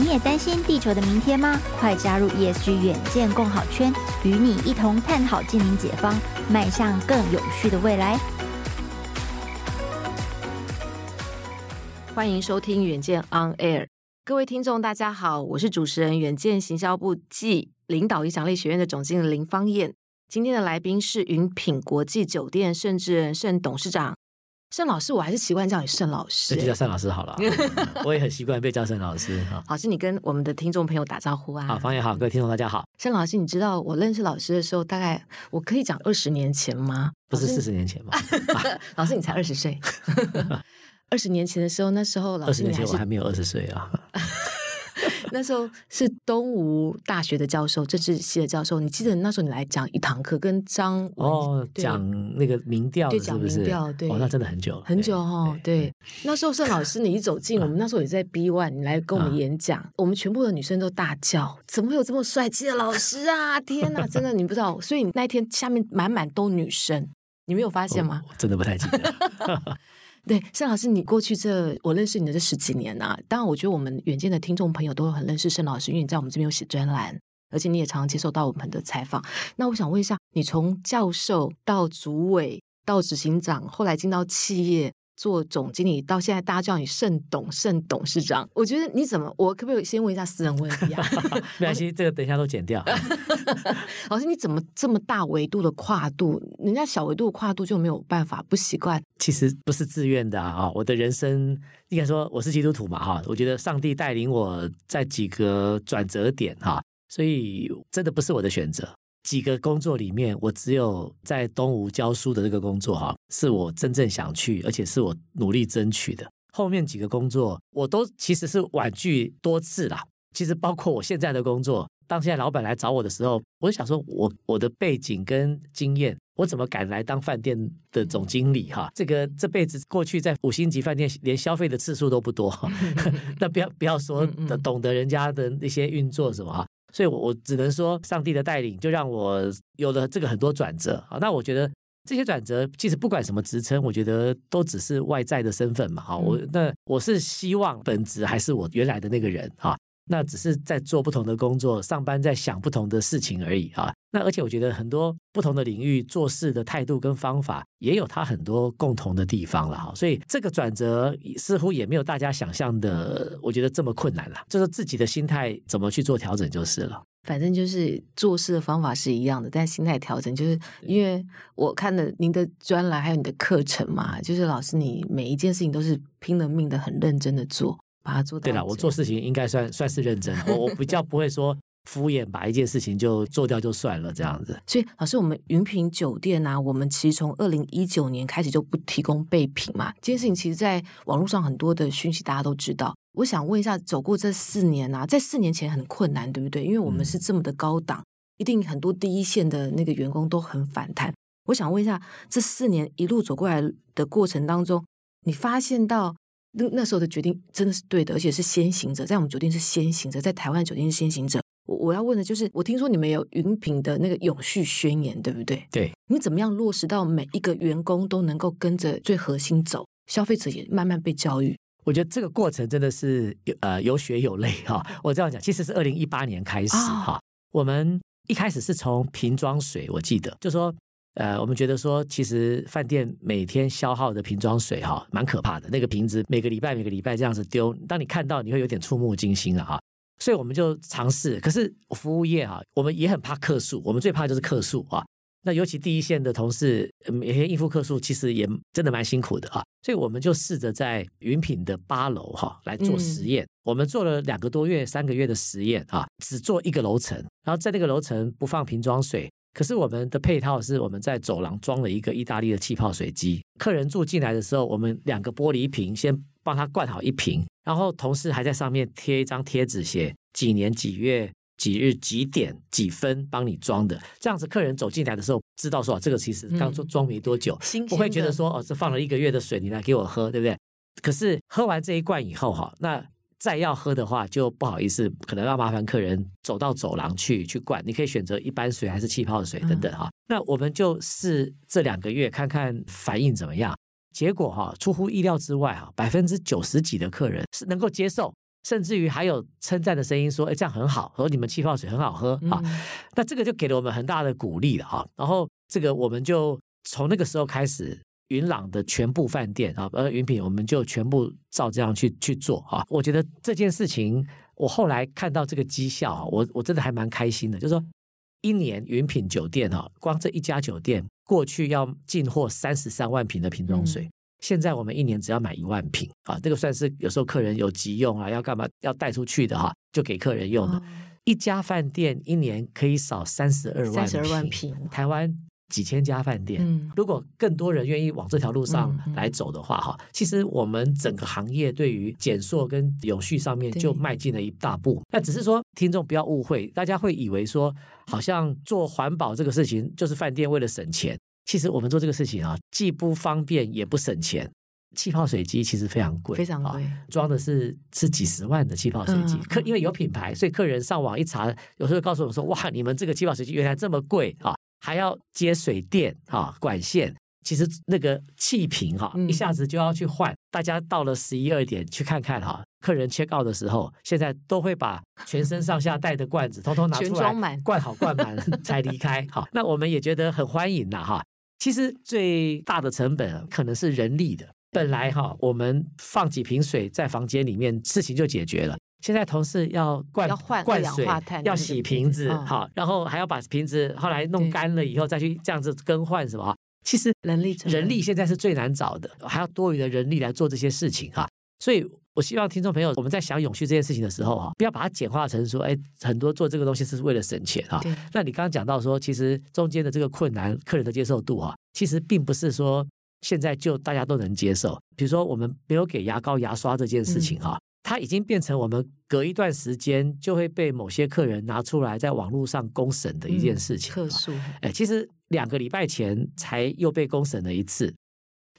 你也担心地球的明天吗？快加入 ESG 远见共好圈，与你一同探讨净零解方，迈向更永续的未来。欢迎收听远见 On Air，各位听众，大家好，我是主持人远见行销部暨领导影响力学院的总经理林芳燕。今天的来宾是云品国际酒店盛智人盛董事长。盛老师，我还是习惯叫你盛老师，就叫盛老师好了。我也很习惯被叫盛老师。好，老师，你跟我们的听众朋友打招呼啊！好，方言好，各位听众大家好。盛老师，你知道我认识老师的时候，大概我可以讲二十年前吗？不是四十年前吗？老师，你才二十岁。二十年前的时候，那时候老师，二十年前我还没有二十岁啊。那时候是东吴大学的教授，政治系的教授。你记得那时候你来讲一堂课，跟张哦讲那个民调，对，讲民调，对，哦，那真的很久很久哈。对，那时候盛老师，你一走进 我们那时候也在 B One，你来跟我们演讲，我们全部的女生都大叫：怎么会有这么帅气的老师啊？天哪，真的你不知道。所以那一天下面满满都女生，你没有发现吗？真的不太记得。对，盛老师，你过去这我认识你的这十几年啊，当然我觉得我们远见的听众朋友都很认识盛老师，因为你在我们这边有写专栏，而且你也常常接受到我们的采访。那我想问一下，你从教授到主委到执行长，后来进到企业。做总经理到现在，大家叫你盛董、盛董事长。我觉得你怎么，我可不可以先问一下私人问题啊？没关系，这个等一下都剪掉。老师，你怎么这么大维度的跨度？人家小维度的跨度就没有办法不习惯？其实不是自愿的啊！我的人生应该说我是基督徒嘛哈，我觉得上帝带领我在几个转折点哈，所以真的不是我的选择。几个工作里面，我只有在东吴教书的这个工作哈，是我真正想去，而且是我努力争取的。后面几个工作，我都其实是婉拒多次啦。其实包括我现在的工作，当现在老板来找我的时候，我就想说，我我的背景跟经验，我怎么敢来当饭店的总经理哈？这个这辈子过去在五星级饭店连消费的次数都不多，那不要不要说懂得人家的那些运作什么哈。所以，我我只能说，上帝的带领就让我有了这个很多转折啊。那我觉得这些转折，其实不管什么职称，我觉得都只是外在的身份嘛。哈，我那我是希望本职还是我原来的那个人哈。那只是在做不同的工作，上班在想不同的事情而已啊。那而且我觉得很多不同的领域做事的态度跟方法也有它很多共同的地方了哈。所以这个转折似乎也没有大家想象的，我觉得这么困难了。就是自己的心态怎么去做调整就是了。反正就是做事的方法是一样的，但心态调整就是因为我看了您的专栏还有你的课程嘛，就是老师你每一件事情都是拼了命的很认真的做。把它做到。对了，我做事情应该算算是认真，我我比较不会说敷衍，把一件事情就做掉就算了这样子。所以老师，我们云品酒店啊，我们其实从二零一九年开始就不提供备品嘛。这件事情其实在网络上很多的讯息大家都知道。我想问一下，走过这四年啊，在四年前很困难，对不对？因为我们是这么的高档，嗯、一定很多第一线的那个员工都很反弹。我想问一下，这四年一路走过来的过程当中，你发现到？那那时候的决定真的是对的，而且是先行者，在我们酒店是先行者，在台湾酒店是先行者。我我要问的就是，我听说你们有云品的那个永续宣言，对不对？对。你怎么样落实到每一个员工都能够跟着最核心走？消费者也慢慢被教育。我觉得这个过程真的是有呃有血有泪哈。我这样讲，其实是二零一八年开始哈，哦、我们一开始是从瓶装水，我记得就说。呃，我们觉得说，其实饭店每天消耗的瓶装水哈，蛮可怕的。那个瓶子每个礼拜每个礼拜这样子丢，当你看到，你会有点触目惊心了哈。所以我们就尝试。可是服务业哈，我们也很怕客诉，我们最怕就是客诉啊。那尤其第一线的同事，每天应付客诉，其实也真的蛮辛苦的啊。所以我们就试着在云品的八楼哈来做实验。嗯、我们做了两个多月、三个月的实验啊，只做一个楼层，然后在那个楼层不放瓶装水。可是我们的配套是我们在走廊装了一个意大利的气泡水机，客人住进来的时候，我们两个玻璃瓶先帮他灌好一瓶，然后同事还在上面贴一张贴纸，写几年几月几日几点几分帮你装的，这样子客人走进来的时候知道说这个其实刚装装没多久，嗯、不会觉得说哦这放了一个月的水，你来给我喝，对不对？可是喝完这一罐以后哈，那再要喝的话就不好意思，可能要麻烦客人走到走廊去去灌。你可以选择一般水还是气泡水等等哈。嗯、那我们就试这两个月看看反应怎么样。结果哈出乎意料之外哈，百分之九十几的客人是能够接受，甚至于还有称赞的声音说：“哎，这样很好，说你们气泡水很好喝啊。嗯”那这个就给了我们很大的鼓励了哈。然后这个我们就从那个时候开始。云朗的全部饭店啊，呃，云品我们就全部照这样去去做啊。我觉得这件事情，我后来看到这个绩效，我我真的还蛮开心的。就是说，一年云品酒店哈，光这一家酒店过去要进货三十三万瓶的瓶装水，嗯、现在我们一年只要买一万瓶啊。这个算是有时候客人有急用啊，要干嘛要带出去的哈，就给客人用的。哦、一家饭店一年可以少三十二万瓶，三十二万瓶，台湾。几千家饭店，嗯，如果更多人愿意往这条路上来走的话，哈，其实我们整个行业对于减塑跟永续上面就迈进了一大步。那只是说，听众不要误会，大家会以为说，好像做环保这个事情就是饭店为了省钱。其实我们做这个事情啊，既不方便也不省钱。气泡水机其实非常贵，非常贵，装的是是几十万的气泡水机。客因为有品牌，所以客人上网一查，有时候告诉我说，哇，你们这个气泡水机原来这么贵啊！还要接水电哈管线，其实那个气瓶哈一下子就要去换。大家到了十一二点去看看哈，客人 check out 的时候，现在都会把全身上下带的罐子 通通拿出来，全装满，灌好灌满 才离开。好，那我们也觉得很欢迎呐哈。其实最大的成本可能是人力的，本来哈我们放几瓶水在房间里面，事情就解决了。现在同事要灌灌水，要洗瓶子，好，然后还要把瓶子后来弄干了以后再去这样子更换，什么？其实人力人力现在是最难找的，还要多余的人力来做这些事情哈。所以我希望听众朋友，我们在想永续这件事情的时候哈，不要把它简化成说，哎，很多做这个东西是为了省钱哈。那你刚刚讲到说，其实中间的这个困难，客人的接受度哈，其实并不是说现在就大家都能接受。比如说我们没有给牙膏牙刷这件事情哈。它已经变成我们隔一段时间就会被某些客人拿出来在网络上公审的一件事情。客诉，哎，其实两个礼拜前才又被公审了一次，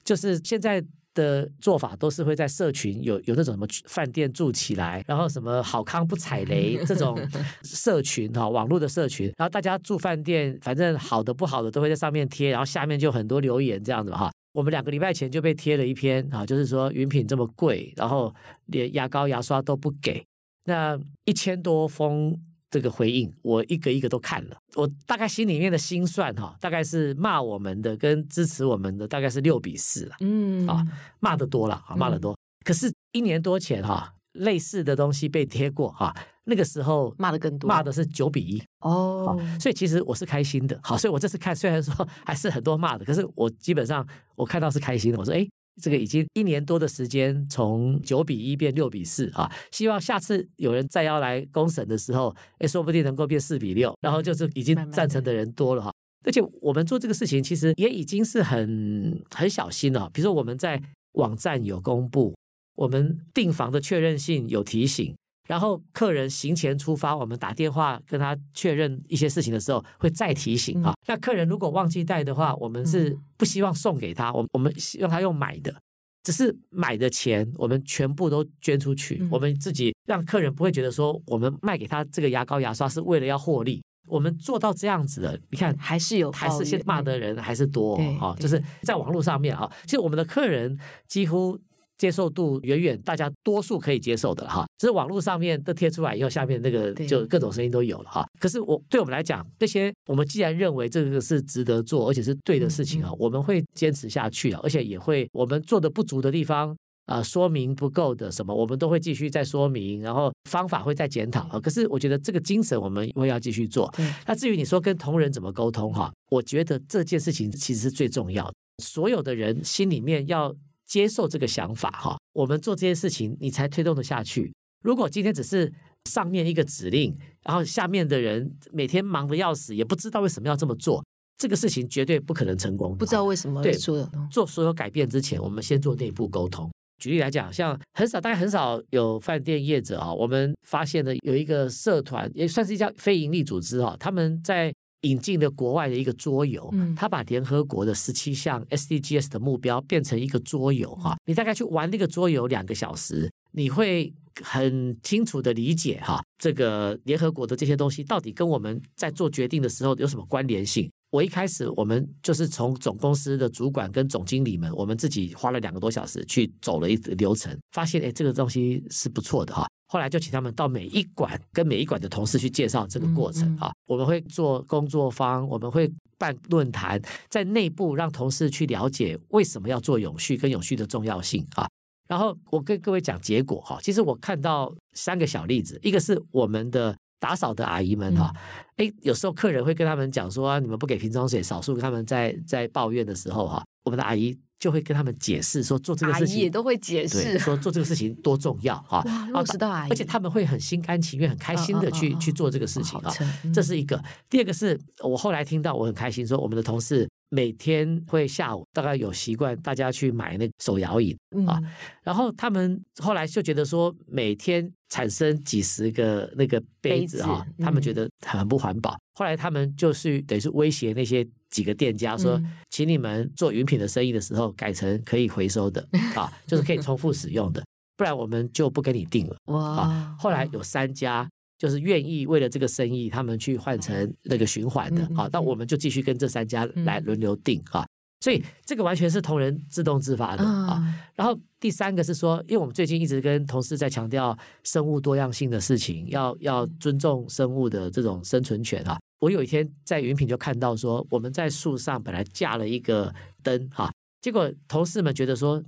就是现在的做法都是会在社群有有那种什么饭店住起来，然后什么好康不踩雷这种 社群哈，网络的社群，然后大家住饭店，反正好的不好的都会在上面贴，然后下面就很多留言这样子哈。我们两个礼拜前就被贴了一篇啊，就是说云品这么贵，然后连牙膏牙刷都不给，那一千多封这个回应，我一个一个都看了，我大概心里面的心算哈，大概是骂我们的跟支持我们的大概是六比四了，嗯。啊，骂得多了啊，骂得多，可是一年多前哈。类似的东西被贴过哈，那个时候骂的更多，骂的是九比一哦，所以其实我是开心的。好，所以我这次看虽然说 还是很多骂的，可是我基本上我看到是开心的。我说，哎，这个已经一年多的时间，从九比一变六比四啊，希望下次有人再要来公审的时候，哎，说不定能够变四比六，然后就是已经赞成的人多了哈。而且我们做这个事情其实也已经是很很小心了，比如说我们在网站有公布。我们订房的确认信有提醒，然后客人行前出发，我们打电话跟他确认一些事情的时候会再提醒啊。那客人如果忘记带的话，我们是不希望送给他，我我们希望他用买的，只是买的钱我们全部都捐出去，我们自己让客人不会觉得说我们卖给他这个牙膏牙刷是为了要获利。我们做到这样子的，你看还是有，还是现骂的人还是多啊，就是在网络上面啊，其实我们的客人几乎。接受度远远大家多数可以接受的哈，只是网络上面都贴出来以后，下面那个就各种声音都有了哈。可是我对我们来讲，这些我们既然认为这个是值得做，而且是对的事情啊，我们会坚持下去啊，而且也会我们做的不足的地方啊，说明不够的什么，我们都会继续再说明，然后方法会再检讨啊。可是我觉得这个精神我们会要继续做。那至于你说跟同仁怎么沟通哈，我觉得这件事情其实是最重要的，所有的人心里面要。接受这个想法哈，我们做这些事情，你才推动得下去。如果今天只是上面一个指令，然后下面的人每天忙得要死，也不知道为什么要这么做，这个事情绝对不可能成功。不知道为什么对做做所有改变之前，我们先做内部沟通。举例来讲，像很少，大概很少有饭店业者啊，我们发现的有一个社团，也算是一家非营利组织啊，他们在引进了国外的一个桌游，嗯，他把联合国的十七项 SDGs 的目标变成一个桌游哈，你大概去玩那个桌游两个小时，你会很清楚的理解哈，这个联合国的这些东西到底跟我们在做决定的时候有什么关联性。我一开始，我们就是从总公司的主管跟总经理们，我们自己花了两个多小时去走了一个流程，发现哎，这个东西是不错的哈。后来就请他们到每一馆跟每一馆的同事去介绍这个过程啊。我们会做工作坊，我们会办论坛，在内部让同事去了解为什么要做永续跟永续的重要性啊。然后我跟各位讲结果哈，其实我看到三个小例子，一个是我们的。打扫的阿姨们哈，哎，有时候客人会跟他们讲说，你们不给瓶装水，少数他们在在抱怨的时候哈，我们的阿姨就会跟他们解释说，做这个事情也都会解释，说做这个事情多重要哈。哇，知道阿姨，而且他们会很心甘情愿、很开心的去去做这个事情啊。这是一个。第二个是我后来听到，我很开心，说我们的同事。每天会下午大概有习惯，大家去买那手摇椅啊，嗯、然后他们后来就觉得说，每天产生几十个那个杯子啊，子他们觉得很不环保。嗯、后来他们就是等于是威胁那些几个店家说，嗯、请你们做云品的生意的时候，改成可以回收的 啊，就是可以重复使用的，不然我们就不跟你订了。哇！后来有三家。就是愿意为了这个生意，他们去换成那个循环的啊，那我们就继续跟这三家来轮流订啊，所以这个完全是同仁自动自发的啊。然后第三个是说，因为我们最近一直跟同事在强调生物多样性的事情，要要尊重生物的这种生存权啊。我有一天在云品就看到说，我们在树上本来架了一个灯哈，结果同事们觉得说，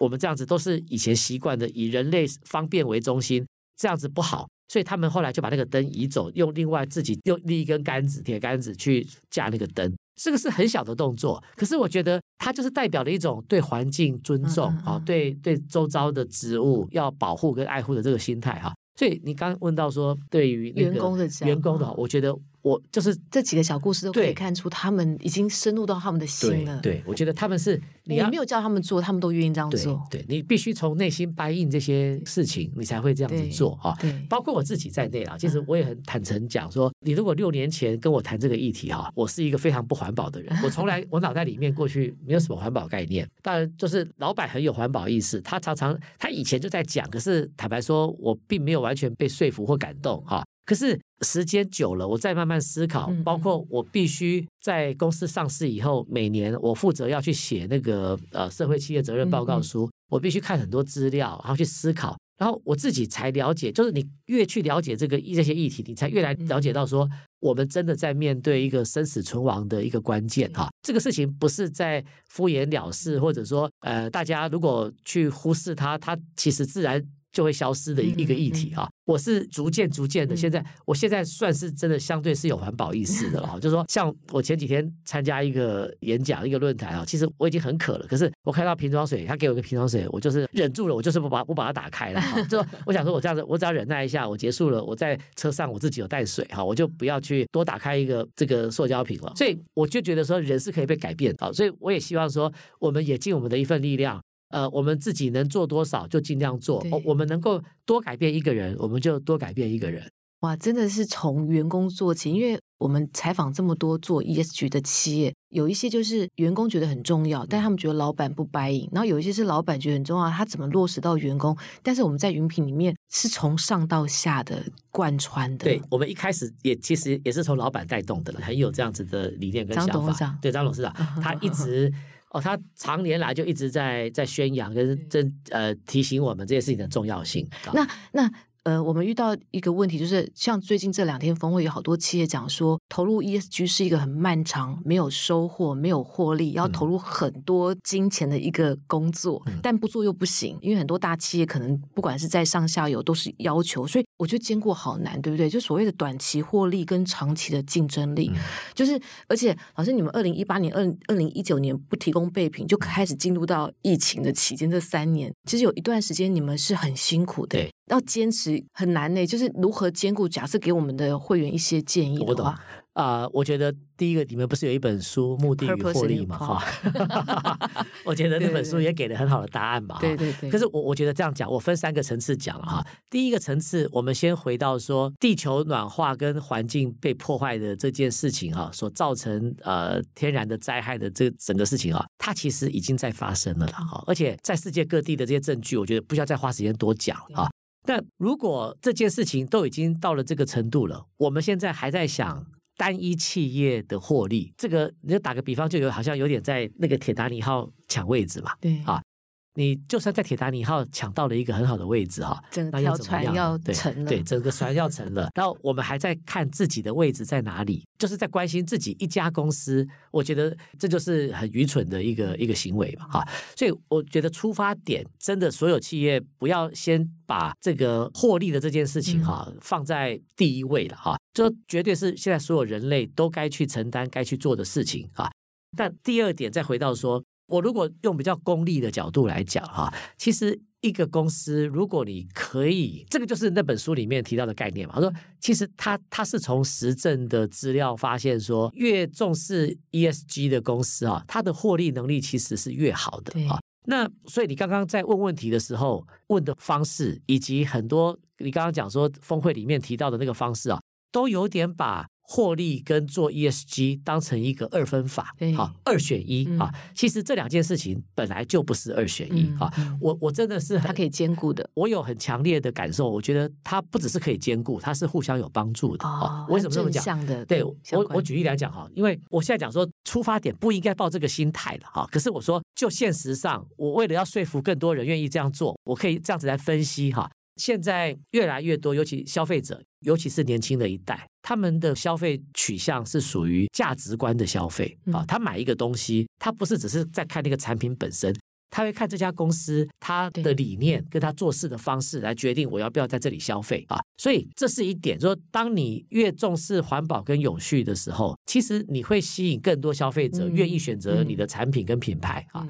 我们这样子都是以前习惯的，以人类方便为中心，这样子不好。所以他们后来就把那个灯移走，用另外自己用另一根杆子、铁杆子去架那个灯。这个是很小的动作，可是我觉得它就是代表了一种对环境尊重啊，对对周遭的植物要保护跟爱护的这个心态哈。所以你刚问到说，对于员工的员工的话，我觉得。我就是这几个小故事都可以看出，他们已经深入到他们的心了。对，对，我觉得他们是你没有叫他们做，他们都愿意这样做。对，对，你必须从内心 buy in 这些事情，你才会这样子做哈。对，包括我自己在内啊，其实我也很坦诚讲说，你如果六年前跟我谈这个议题哈，我是一个非常不环保的人，我从来 我脑袋里面过去没有什么环保概念。当然，就是老板很有环保意识，他常常他以前就在讲，可是坦白说，我并没有完全被说服或感动哈。可是时间久了，我再慢慢思考，包括我必须在公司上市以后，每年我负责要去写那个呃社会企业责任报告书，我必须看很多资料，然后去思考，然后我自己才了解，就是你越去了解这个这些议题，你才越来了解到说，我们真的在面对一个生死存亡的一个关键哈。这个事情不是在敷衍了事，或者说呃大家如果去忽视它，它其实自然。就会消失的一个议题哈，我是逐渐逐渐的，现在我现在算是真的相对是有环保意识的了哈，就是说像我前几天参加一个演讲一个论坛啊，其实我已经很渴了，可是我看到瓶装水，他给我一个瓶装水，我就是忍住了，我就是不把不把它打开了哈，就我想说我这样子，我只要忍耐一下，我结束了，我在车上我自己有带水哈，我就不要去多打开一个这个塑胶瓶了，所以我就觉得说人是可以被改变的，所以我也希望说我们也尽我们的一份力量。呃，我们自己能做多少就尽量做。对我们能够多改变一个人，我们就多改变一个人。哇，真的是从员工做起，因为我们采访这么多做 ESG 的企业，有一些就是员工觉得很重要，但他们觉得老板不 buy in，然后有一些是老板觉得很重要，他怎么落实到员工？但是我们在云品里面是从上到下的贯穿的。对，我们一开始也其实也是从老板带动的了，很有这样子的理念跟想法。张董事长，对，张董事长，他一直。哦，他常年来就一直在在宣扬跟真呃提醒我们这些事情的重要性。那那。呃，我们遇到一个问题，就是像最近这两天峰会，有好多企业讲说，投入 ESG 是一个很漫长、没有收获、没有获利，要投入很多金钱的一个工作，嗯、但不做又不行，因为很多大企业可能不管是在上下游都是要求，所以我觉得兼顾好难，对不对？就所谓的短期获利跟长期的竞争力，嗯、就是而且老师，你们二零一八年、二二零一九年不提供备品，就开始进入到疫情的期间，这三年其实有一段时间你们是很辛苦的。要坚持很难呢，就是如何兼顾。假设给我们的会员一些建议的话，啊、呃，我觉得第一个，你们不是有一本书《目的与获利》嘛？哈 我觉得那本书也给了很好的答案吧。对对对。可是我我觉得这样讲，我分三个层次讲哈。第一个层次，我们先回到说地球暖化跟环境被破坏的这件事情哈，所造成呃天然的灾害的这整个事情啊，它其实已经在发生了了哈。而且在世界各地的这些证据，我觉得不需要再花时间多讲啊。但如果这件事情都已经到了这个程度了，我们现在还在想。单一企业的获利，这个你就打个比方，就有好像有点在那个铁达尼号抢位置嘛，对啊。你就算在铁达尼号抢到了一个很好的位置哈，整条船要沉了，对，整个船要沉了。然后我们还在看自己的位置在哪里，就是在关心自己一家公司。我觉得这就是很愚蠢的一个一个行为嘛，哈。所以我觉得出发点真的，所有企业不要先把这个获利的这件事情哈放在第一位了哈，这绝对是现在所有人类都该去承担、该去做的事情啊。但第二点再回到说。我如果用比较功利的角度来讲哈，其实一个公司，如果你可以，这个就是那本书里面提到的概念嘛。他说，其实他他是从实证的资料发现说，越重视 ESG 的公司啊，它的获利能力其实是越好的啊。那所以你刚刚在问问题的时候问的方式，以及很多你刚刚讲说峰会里面提到的那个方式啊，都有点把。获利跟做 ESG 当成一个二分法，好，二选一啊。其实这两件事情本来就不是二选一啊。我我真的是它可以兼顾的。我有很强烈的感受，我觉得它不只是可以兼顾，它是互相有帮助的啊。为什么这么讲？对我我举例来讲哈，因为我现在讲说出发点不应该抱这个心态了哈。可是我说就现实上，我为了要说服更多人愿意这样做，我可以这样子来分析哈。现在越来越多，尤其消费者，尤其是年轻的一代，他们的消费取向是属于价值观的消费啊。他买一个东西，他不是只是在看那个产品本身，他会看这家公司他的理念跟他做事的方式来决定我要不要在这里消费啊。所以这是一点，说当你越重视环保跟永续的时候，其实你会吸引更多消费者愿意选择你的产品跟品牌啊。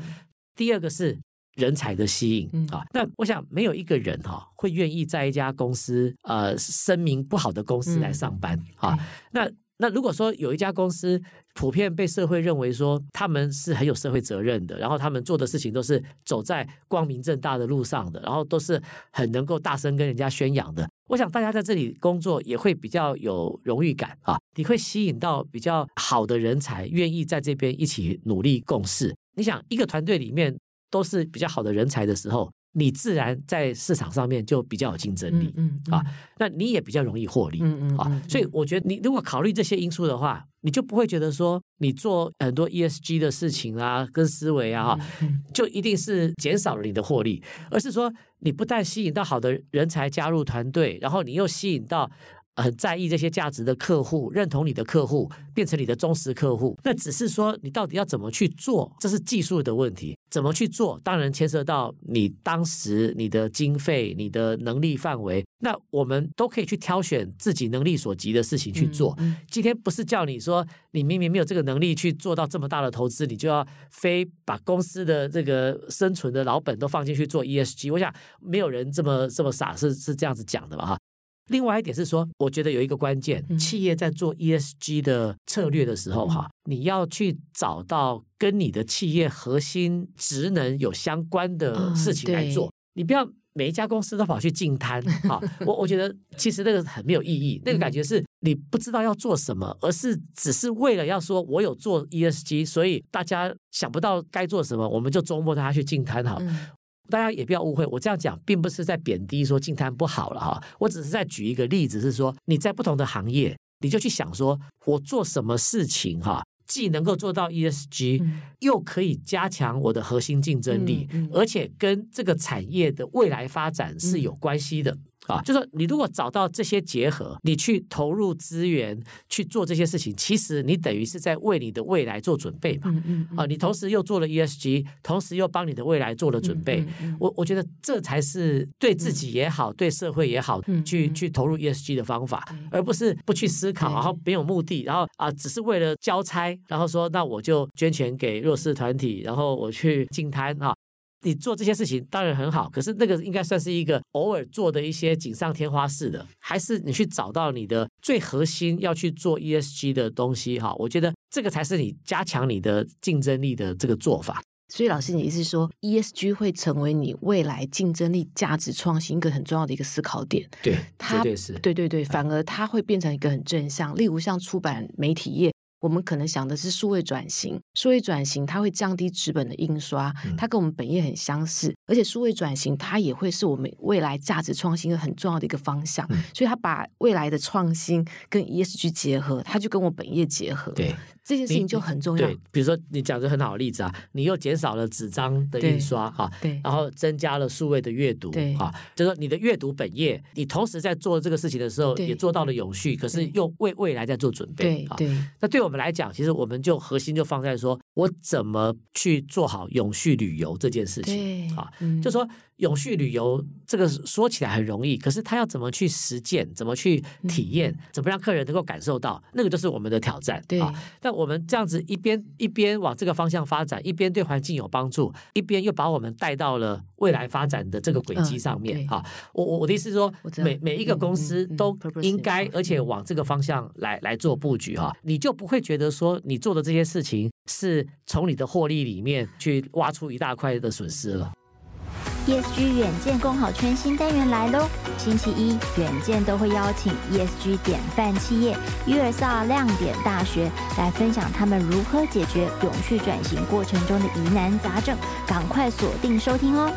第二个是。人才的吸引啊，那我想没有一个人哈会愿意在一家公司呃声名不好的公司来上班啊。那那如果说有一家公司普遍被社会认为说他们是很有社会责任的，然后他们做的事情都是走在光明正大的路上的，然后都是很能够大声跟人家宣扬的，我想大家在这里工作也会比较有荣誉感啊。你会吸引到比较好的人才，愿意在这边一起努力共事。你想一个团队里面。都是比较好的人才的时候，你自然在市场上面就比较有竞争力，嗯，嗯啊，那你也比较容易获利，嗯嗯啊，所以我觉得你如果考虑这些因素的话，你就不会觉得说你做很多 ESG 的事情啊，跟思维啊，就一定是减少了你的获利，而是说你不但吸引到好的人才加入团队，然后你又吸引到。很在意这些价值的客户，认同你的客户，变成你的忠实客户。那只是说你到底要怎么去做，这是技术的问题。怎么去做，当然牵涉到你当时你的经费、你的能力范围。那我们都可以去挑选自己能力所及的事情去做。嗯嗯、今天不是叫你说你明明没有这个能力去做到这么大的投资，你就要非把公司的这个生存的老本都放进去做 ESG。我想没有人这么这么傻，是是这样子讲的吧？哈。另外一点是说，我觉得有一个关键，企业在做 ESG 的策略的时候，哈，你要去找到跟你的企业核心职能有相关的事情来做。你不要每一家公司都跑去净滩，哈，我我觉得其实那个很没有意义。那个感觉是你不知道要做什么，而是只是为了要说我有做 ESG，所以大家想不到该做什么，我们就周末大家去净滩，哈。大家也不要误会，我这样讲并不是在贬低说净滩不好了哈，我只是在举一个例子，是说你在不同的行业，你就去想说我做什么事情哈，既能够做到 ESG，又可以加强我的核心竞争力，而且跟这个产业的未来发展是有关系的。啊，就是说你如果找到这些结合，你去投入资源去做这些事情，其实你等于是在为你的未来做准备嘛。嗯嗯。啊，你同时又做了 ESG，同时又帮你的未来做了准备。嗯嗯。我我觉得这才是对自己也好，对社会也好，去去投入 ESG 的方法，而不是不去思考，然后没有目的，然后啊，只是为了交差，然后说那我就捐钱给弱势团体，然后我去进摊啊。你做这些事情当然很好，可是那个应该算是一个偶尔做的一些锦上添花式的，还是你去找到你的最核心要去做 ESG 的东西哈？我觉得这个才是你加强你的竞争力的这个做法。所以，老师，你意思是说，ESG 会成为你未来竞争力、价值创新一个很重要的一个思考点？对，它。对对对，反而它会变成一个很正向。例如，像出版媒体业。我们可能想的是数位转型，数位转型它会降低纸本的印刷，它跟我们本业很相似，而且数位转型它也会是我们未来价值创新的很重要的一个方向，所以它把未来的创新跟 ESG 结合，它就跟我本业结合。对。这件事情就很重要。对，比如说你讲的很好的例子啊，你又减少了纸张的印刷哈，对，然后增加了数位的阅读，对，哈，就是说你的阅读本业，你同时在做这个事情的时候，也做到了永续，可是又为未来在做准备，对，对。那对我们来讲，其实我们就核心就放在说，我怎么去做好永续旅游这件事情，啊，就说。永续旅游这个说起来很容易，可是他要怎么去实践，怎么去体验，怎么让客人能够感受到，那个就是我们的挑战。对啊，但我们这样子一边一边往这个方向发展，一边对环境有帮助，一边又把我们带到了未来发展的这个轨迹上面。啊，我我我的意思是说，每每一个公司都应该，而且往这个方向来来做布局哈，你就不会觉得说你做的这些事情是从你的获利里面去挖出一大块的损失了。ESG 远见共好圈新单元来喽！星期一，远见都会邀请 ESG 典范企业 USR 亮点大学来分享他们如何解决永续转型过程中的疑难杂症，赶快锁定收听哦！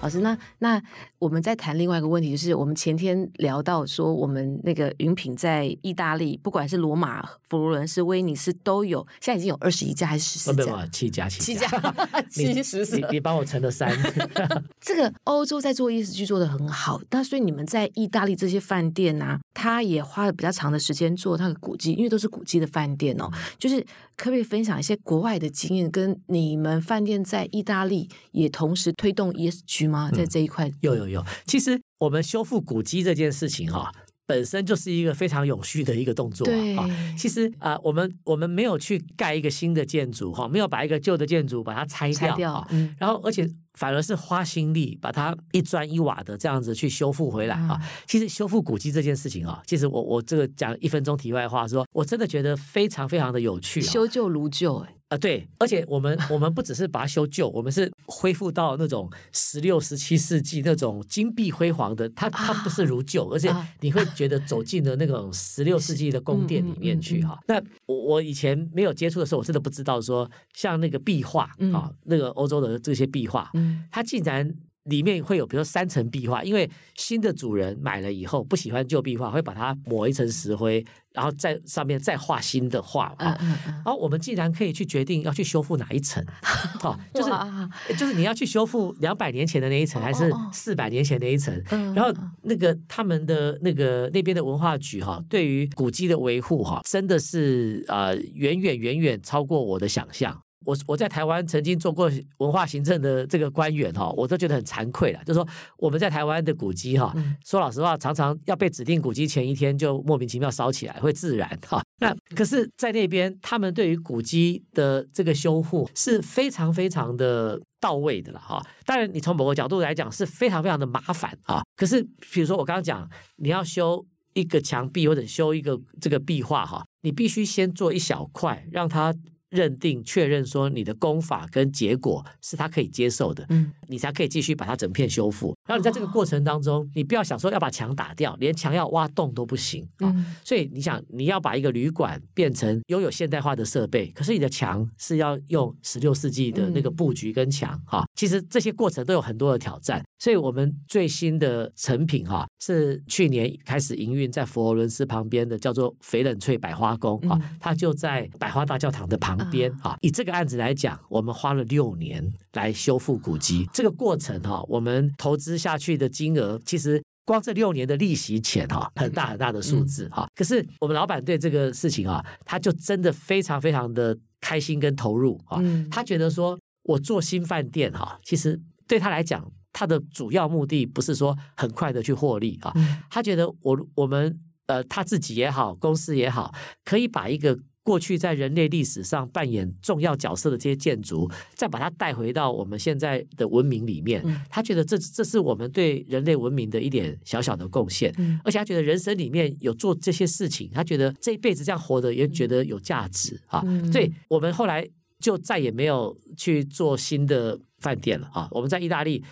老师，那那我们在谈另外一个问题，就是我们前天聊到说，我们那个云品在意大利，不管是罗马、佛罗伦斯、威尼斯都有，现在已经有二十一家还是十四家？七家，七家，七 十四。你你帮我乘了三。这个欧洲在做 ESG 做的很好，那所以你们在意大利这些饭店啊，他也花了比较长的时间做那个古迹，因为都是古迹的饭店哦。就是可不可以分享一些国外的经验，跟你们饭店在意大利也同时推动 ESG？吗？在这一块、嗯、有有有，其实我们修复古迹这件事情哈、哦。本身就是一个非常永续的一个动作啊！其实啊，我们我们没有去盖一个新的建筑哈，没有把一个旧的建筑把它拆掉，拆掉嗯、然后而且反而是花心力把它一砖一瓦的这样子去修复回来啊！嗯、其实修复古迹这件事情啊，其实我我这个讲一分钟题外话说，说我真的觉得非常非常的有趣，修旧如旧哎。啊，对，而且我们我们不只是把它修旧，我们是恢复到那种十六、十七世纪那种金碧辉煌的，它它不是如旧，而且你会觉得走进了那种 十六世纪的宫殿里面去哈。那我我以前没有接触的时候，我真的不知道说像那个壁画啊，那个欧洲的这些壁画，它竟然。里面会有，比如说三层壁画，因为新的主人买了以后不喜欢旧壁画，会把它抹一层石灰，然后在上面再画新的画啊。然后我们竟然可以去决定要去修复哪一层，好，就是就是你要去修复两百年前的那一层，还是四百年前那一层？然后那个他们的那个那边的文化局哈，对于古迹的维护哈，真的是呃远远远远超过我的想象。我我在台湾曾经做过文化行政的这个官员哈，我都觉得很惭愧了。就是说我们在台湾的古迹哈，说老实话，常常要被指定古迹前一天就莫名其妙烧起来，会自燃哈。那可是，在那边他们对于古迹的这个修复是非常非常的到位的了哈。当然，你从某个角度来讲是非常非常的麻烦啊。可是，比如说我刚刚讲，你要修一个墙壁或者修一个这个壁画哈，你必须先做一小块，让它。认定确认说你的功法跟结果是他可以接受的，嗯，你才可以继续把它整片修复。然后你在这个过程当中，你不要想说要把墙打掉，连墙要挖洞都不行啊。嗯，所以你想你要把一个旅馆变成拥有现代化的设备，可是你的墙是要用十六世纪的那个布局跟墙哈。其实这些过程都有很多的挑战。所以我们最新的成品哈是去年开始营运在佛罗伦斯旁边的叫做翡冷翠百花宫哈，它就在百花大教堂的旁。边啊，以这个案子来讲，我们花了六年来修复古迹。这个过程哈，我们投资下去的金额，其实光这六年的利息钱哈，很大很大的数字哈。可是我们老板对这个事情啊，他就真的非常非常的开心跟投入啊。他觉得说，我做新饭店哈，其实对他来讲，他的主要目的不是说很快的去获利啊。他觉得我我们呃他自己也好，公司也好，可以把一个。过去在人类历史上扮演重要角色的这些建筑，再把它带回到我们现在的文明里面。他觉得这这是我们对人类文明的一点小小的贡献，而且他觉得人生里面有做这些事情，他觉得这一辈子这样活的也觉得有价值啊。所以我们后来就再也没有去做新的饭店了啊。我们在意大利。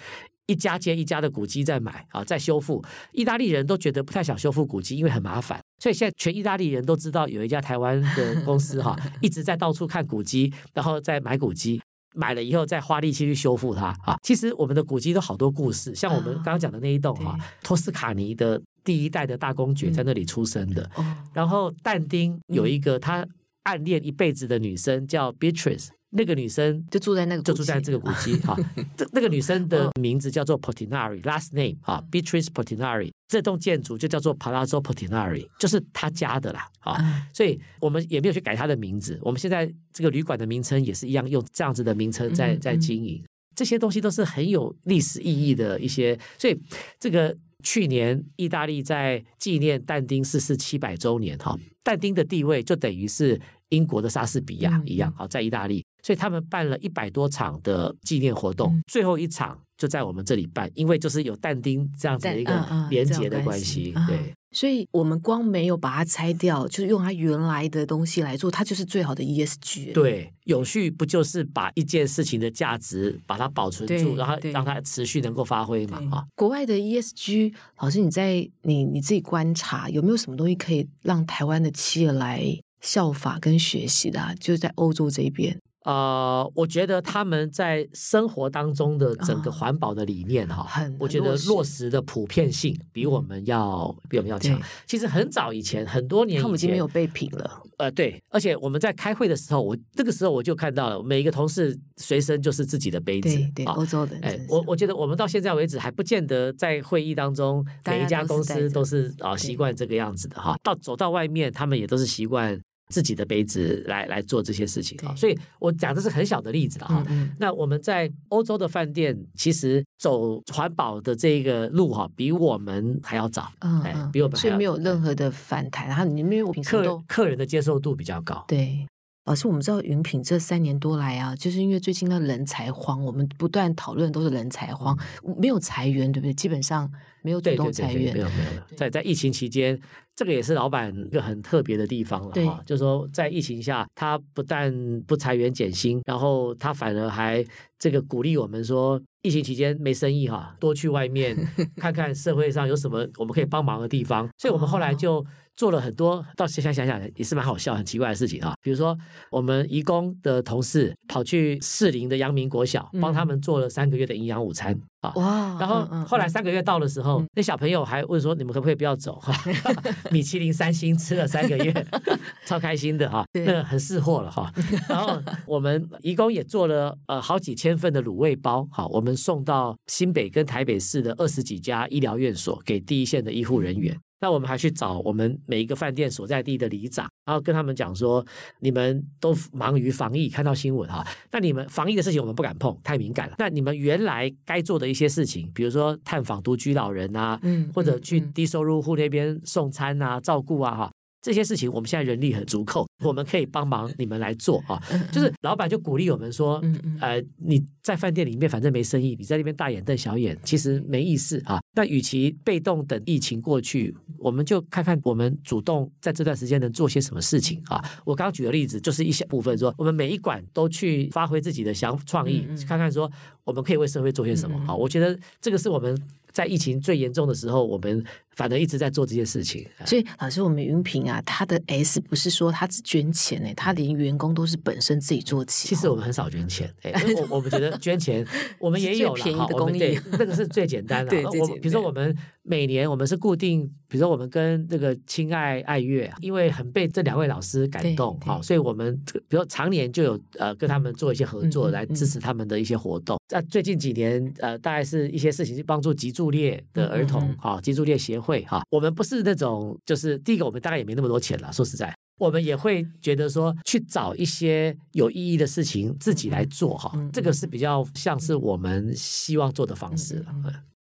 一家接一家的古迹在买啊，在修复。意大利人都觉得不太想修复古迹，因为很麻烦。所以现在全意大利人都知道有一家台湾的公司哈，一直在到处看古迹，然后再买古迹，买了以后再花力气去修复它啊。其实我们的古迹都好多故事，像我们刚刚讲的那一栋哈，托斯卡尼的第一代的大公爵在那里出生的。然后但丁有一个他暗恋一辈子的女生叫 Beatrice。那个女生就住在那个，就住在这个古迹哈。这那个女生的名字叫做 Portinari，last name 啊，Beatrice Portinari。这栋建筑就叫做 Palazzo Portinari，就是他家的啦啊。所以我们也没有去改他的名字。我们现在这个旅馆的名称也是一样，用这样子的名称在在经营。这些东西都是很有历史意义的一些。所以这个去年意大利在纪念但丁逝世七百周年哈，但丁的地位就等于是英国的莎士比亚一样好，在意大利。所以他们办了一百多场的纪念活动，最后一场就在我们这里办，因为就是有但丁这样子的一个连结的关系。对，所以我们光没有把它拆掉，就是用它原来的东西来做，它就是最好的 ESG。对，永续不就是把一件事情的价值把它保存住，然后让它持续能够发挥嘛？啊，国外的 ESG，老师你在你你自己观察有没有什么东西可以让台湾的企业来效法跟学习的啊？就是在欧洲这边。呃，我觉得他们在生活当中的整个环保的理念哈，我觉得落实的普遍性比我们要比我们要强。其实很早以前，很多年以前，他们已经没有备品了。呃，对，而且我们在开会的时候，我这个时候我就看到了，每一个同事随身就是自己的杯子。对，欧洲的。哎，我我觉得我们到现在为止还不见得在会议当中每一家公司都是啊习惯这个样子的哈。到走到外面，他们也都是习惯。自己的杯子来来做这些事情啊，所以我讲的是很小的例子了哈。嗯嗯，那我们在欧洲的饭店，其实走环保的这个路哈，比我们还要早，嗯，嗯，比我们还要早，所以没有任何的反弹。然后你没有客客人的接受度比较高，对。老师，我们知道云品这三年多来啊，就是因为最近的人才荒，我们不断讨论都是人才荒，没有裁员，对不对？基本上没有主动裁员，没有没有。在在疫情期间，这个也是老板一个很特别的地方了哈，就是说在疫情下，他不但不裁员减薪，然后他反而还这个鼓励我们说，疫情期间没生意哈，多去外面 看看社会上有什么我们可以帮忙的地方，所以我们后来就。做了很多，到现在想想也是蛮好笑、很奇怪的事情啊。比如说，我们移工的同事跑去士林的阳明国小，帮他们做了三个月的营养午餐啊。哇！然后后来三个月到的时候，那小朋友还问说：“你们可不可以不要走？”哈，米其林三星吃了三个月，超开心的哈。那很识货了哈。然后我们移工也做了呃好几千份的卤味包，好，我们送到新北跟台北市的二十几家医疗院所，给第一线的医护人员。那我们还去找我们每一个饭店所在地的里长，然后跟他们讲说：你们都忙于防疫，看到新闻哈，那你们防疫的事情我们不敢碰，太敏感了。那你们原来该做的一些事情，比如说探访独居老人啊，嗯，或者去低收入户那边送餐啊、照顾啊，哈。这些事情我们现在人力很足够，我们可以帮忙你们来做啊。就是老板就鼓励我们说，呃，你在饭店里面反正没生意，你在那边大眼瞪小眼，其实没意思啊。那与其被动等疫情过去，我们就看看我们主动在这段时间能做些什么事情啊。我刚刚举的例子就是一小部分，说我们每一馆都去发挥自己的想创意，看看说我们可以为社会做些什么啊。我觉得这个是我们。在疫情最严重的时候，我们反而一直在做这件事情。所以，老师，我们云平啊，他的 S 不是说他只捐钱哎，他连员工都是本身自己做起。其实我们很少捐钱，哎，我我们觉得捐钱我们也有了，便宜的公益，对，那个是最简单的。对，我比如说我们每年我们是固定，比如说我们跟那个亲爱爱乐，因为很被这两位老师感动，好，所以我们比如常年就有呃跟他们做一些合作，来支持他们的一些活动。在最近几年，呃，大概是一些事情去帮助脊柱裂的儿童，哈，脊柱裂协会，哈，我们不是那种，就是第一个，我们大概也没那么多钱了，说实在，我们也会觉得说，去找一些有意义的事情自己来做，哈，这个是比较像是我们希望做的方式了。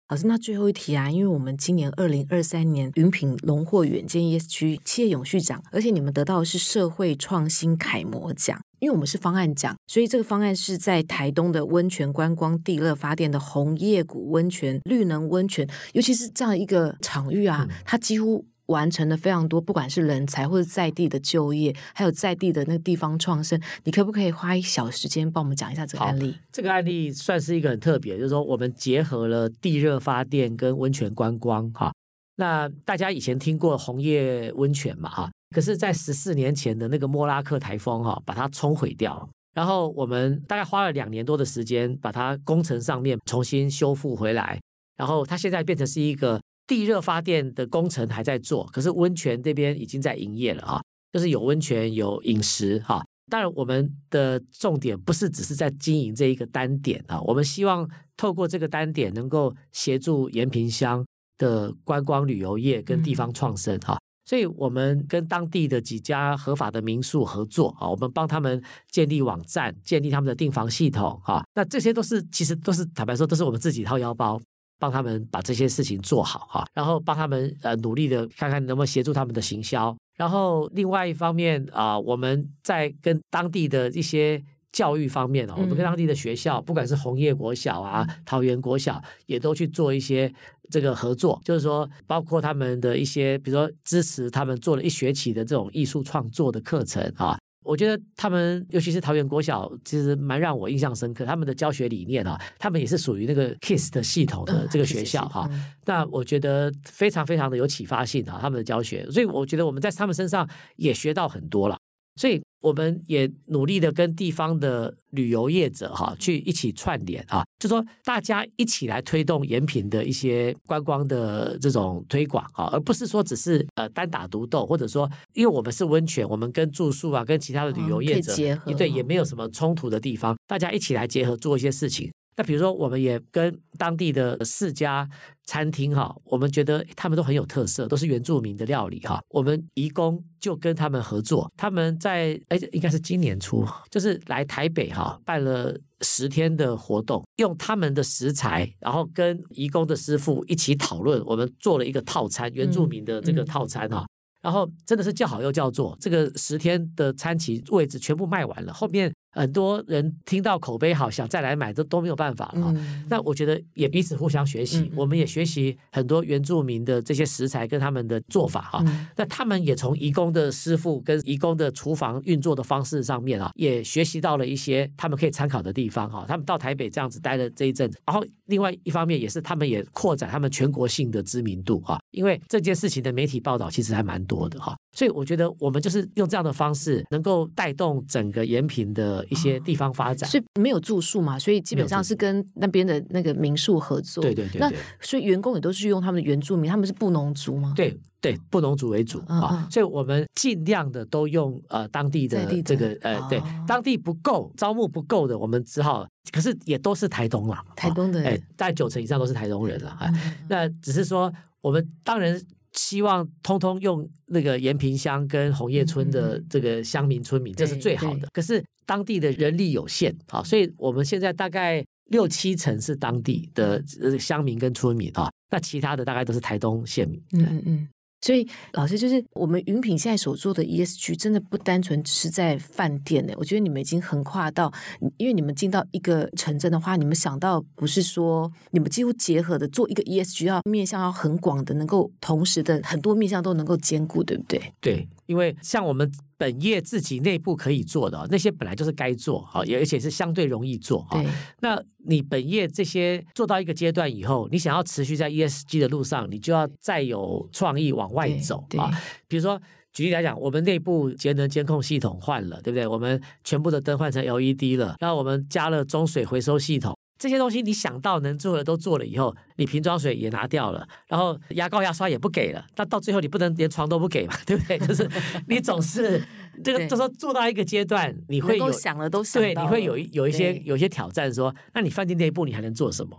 老师，那最后一题啊，因为我们今年二零二三年云品荣获远见 ESG 企业永续奖，而且你们得到的是社会创新楷模奖。因为我们是方案奖，所以这个方案是在台东的温泉观光地热发电的红叶谷温泉绿能温泉，尤其是这样一个场域啊，它几乎。完成了非常多，不管是人才或者在地的就业，还有在地的那个地方创生，你可不可以花一小时间帮我们讲一下这个案例？这个案例算是一个很特别，就是说我们结合了地热发电跟温泉观光哈。那大家以前听过红叶温泉嘛哈？可是，在十四年前的那个莫拉克台风哈，把它冲毁掉，然后我们大概花了两年多的时间，把它工程上面重新修复回来，然后它现在变成是一个。地热发电的工程还在做，可是温泉这边已经在营业了啊，就是有温泉有饮食哈。当然，我们的重点不是只是在经营这一个单点啊，我们希望透过这个单点能够协助延平乡的观光旅游业跟地方创生哈。所以我们跟当地的几家合法的民宿合作啊，我们帮他们建立网站，建立他们的订房系统哈。那这些都是其实都是坦白说都是我们自己掏腰包。帮他们把这些事情做好哈，然后帮他们呃努力的看看能不能协助他们的行销，然后另外一方面啊、呃，我们在跟当地的一些教育方面哦，我们跟当地的学校，不管是红叶国小啊、桃园国小，也都去做一些这个合作，就是说包括他们的一些，比如说支持他们做了一学期的这种艺术创作的课程啊。我觉得他们，尤其是桃园国小，其实蛮让我印象深刻。他们的教学理念啊，他们也是属于那个 KISS 的系统的这个学校哈。那我觉得非常非常的有启发性啊，他们的教学，所以我觉得我们在他们身上也学到很多了。所以我们也努力的跟地方的旅游业者哈去一起串联啊，就说大家一起来推动延平的一些观光的这种推广啊，而不是说只是呃单打独斗，或者说因为我们是温泉，我们跟住宿啊跟其他的旅游业者结合，对，也没有什么冲突的地方，大家一起来结合做一些事情。那比如说，我们也跟当地的四家餐厅哈，我们觉得他们都很有特色，都是原住民的料理哈。我们移工就跟他们合作，他们在哎，应该是今年初，就是来台北哈，办了十天的活动，用他们的食材，然后跟移工的师傅一起讨论，我们做了一个套餐，原住民的这个套餐哈。然后真的是叫好又叫座，这个十天的餐期位置全部卖完了，后面。很多人听到口碑好，想再来买，都都没有办法啊。那我觉得也彼此互相学习，我们也学习很多原住民的这些食材跟他们的做法哈。那他们也从移工的师傅跟移工的厨房运作的方式上面啊，也学习到了一些他们可以参考的地方哈。他们到台北这样子待了这一阵子，然后另外一方面也是他们也扩展他们全国性的知名度哈。因为这件事情的媒体报道其实还蛮多的哈，所以我觉得我们就是用这样的方式，能够带动整个延平的。一些地方发展，所以没有住宿嘛，所以基本上是跟那边的那个民宿合作。对对对，对，那所以员工也都是用他们的原住民，他们是布农族吗？对对，布农族为主啊、所以我们尽量的都用呃当地的这个呃、哦、对，当地不够招募不够的，我们只好，可是也都是台东啦，台东的，哎，大概九成以上都是台东人了啊、嗯。那只是说我们当然。希望通通用那个延平乡跟红叶村的这个乡民村民，这是最好的。可是当地的人力有限啊，所以我们现在大概六七成是当地的乡民跟村民啊，那其他的大概都是台东县民。嗯嗯嗯。所以，老师就是我们云品现在所做的 ESG，真的不单纯只是在饭店呢。我觉得你们已经横跨到，因为你们进到一个城镇的话，你们想到不是说你们几乎结合的做一个 ESG，要面向要很广的，能够同时的很多面向都能够兼顾，对不对？对。因为像我们本业自己内部可以做的那些，本来就是该做啊，也而且是相对容易做哈。那你本业这些做到一个阶段以后，你想要持续在 ESG 的路上，你就要再有创意往外走啊。比如说举例来讲，我们内部节能监控系统换了，对不对？我们全部的灯换成 LED 了，然后我们加了中水回收系统。这些东西你想到能做的都做了以后，你瓶装水也拿掉了，然后牙膏牙刷也不给了，那到最后你不能连床都不给嘛，对不对？就是你总是 这个，就说做到一个阶段，你会有想了都对，你会有有一些有一些挑战，说那你饭店内部你还能做什么？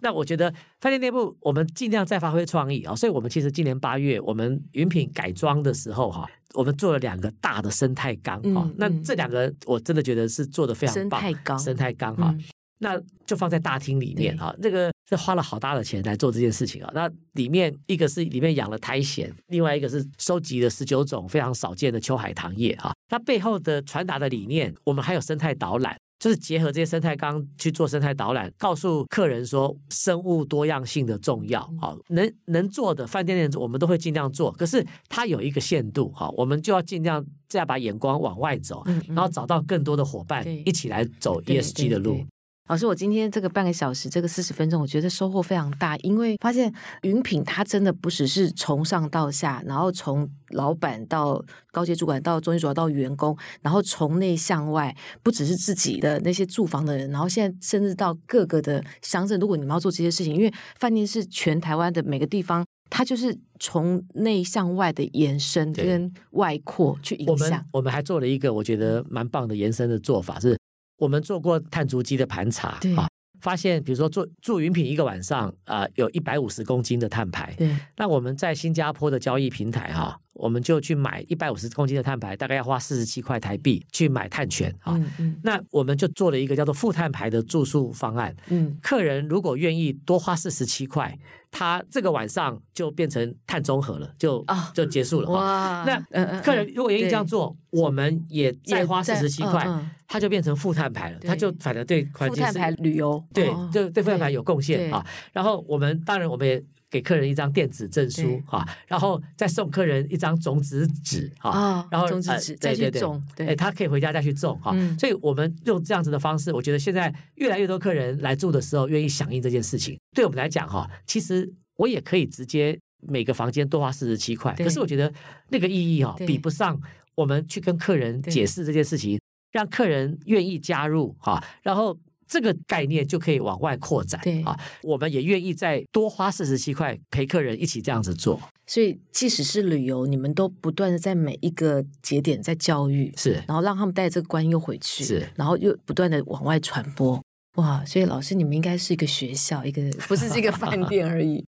那我觉得饭店内部我们尽量再发挥创意啊，所以我们其实今年八月我们云品改装的时候哈，我们做了两个大的生态缸哈、那这两个我真的觉得是做的非常棒，生态缸，生态缸哈。那就放在大厅里面啊。那个是花了好大的钱来做这件事情啊。那里面一个是里面养了苔藓，另外一个是收集了十九种非常少见的秋海棠叶啊。它背后的传达的理念，我们还有生态导览。就是结合这些生态缸去做生态导览，告诉客人说生物多样性的重要。好，能能做的饭店店我们都会尽量做，可是它有一个限度，哈，我们就要尽量再把眼光往外走，然后找到更多的伙伴一起来走 ESG 的路。老师，我今天这个半个小时，这个四十分钟，我觉得收获非常大，因为发现云品它真的不只是从上到下，然后从老板到高级主管到中阶主管到员工，然后从内向外，不只是自己的那些住房的人，然后现在甚至到各个的乡镇，如果你们要做这些事情，因为饭店是全台湾的每个地方，它就是从内向外的延伸跟外扩去影响。我们我们还做了一个我觉得蛮棒的延伸的做法是。我们做过碳足迹的盘查，对啊，发现比如说做做云品一个晚上啊，呃，有一百五十公斤的碳排。对，那我们在新加坡的交易平台哈。我们就去买一百五十公斤的碳排，大概要花四十七块台币去买碳权啊。嗯嗯、那我们就做了一个叫做负碳排的住宿方案。嗯，客人如果愿意多花四十七块，他这个晚上就变成碳中和了，就、哦、就结束了。哇，那客人如果愿意这样做，对我们也再花四十七块，他就变成负碳排了。对他就反而对环境是负碳排旅游，对，就对负碳排有贡献啊。然后我们当然我们也。给客人一张电子证书哈，然后再送客人一张种子纸哈，然后种子纸再去种，对，他可以回家再去种哈。所以我们用这样子的方式，我觉得现在越来越多客人来住的时候，愿意响应这件事情。对我们来讲哈，其实我也可以直接每个房间多花四十七块，可是我觉得那个意义哈，比不上我们去跟客人解释这件事情，让客人愿意加入哈，然后。这个概念就可以往外扩展，对啊，我们也愿意再多花四十七块陪客人一起这样子做。所以即使是旅游，你们都不断的在每一个节点在教育，是，然后让他们带这个观念又回去，是，然后又不断的往外传播。哇，所以老师你们应该是一个学校，一个 不是这个饭店而已。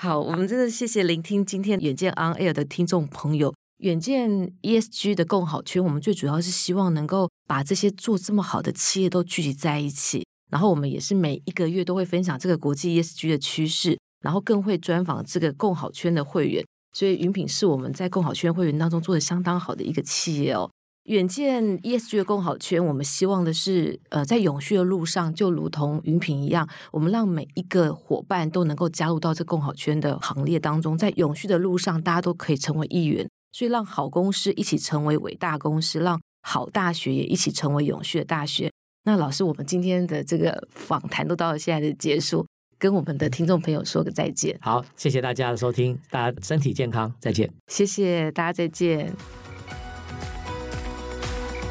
好，我们真的谢谢聆听今天远见 On Air 的听众朋友。远见 ESG 的共好圈，我们最主要是希望能够把这些做这么好的企业都聚集在一起。然后我们也是每一个月都会分享这个国际 ESG 的趋势，然后更会专访这个共好圈的会员。所以云品是我们在共好圈会员当中做的相当好的一个企业哦。远见 ESG 的共好圈，我们希望的是，呃，在永续的路上，就如同云品一样，我们让每一个伙伴都能够加入到这共好圈的行列当中，在永续的路上，大家都可以成为一员。所以，让好公司一起成为伟大公司，让好大学也一起成为永续的大学。那老师，我们今天的这个访谈都到了现在的结束，跟我们的听众朋友说个再见。好，谢谢大家的收听，大家身体健康，再见。谢谢大家，再见。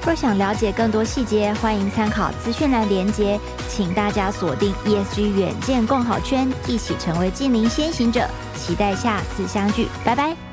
若想了解更多细节，欢迎参考资讯栏连接，请大家锁定 ESG 远见共好圈，一起成为净零先行者。期待下次相聚，拜拜。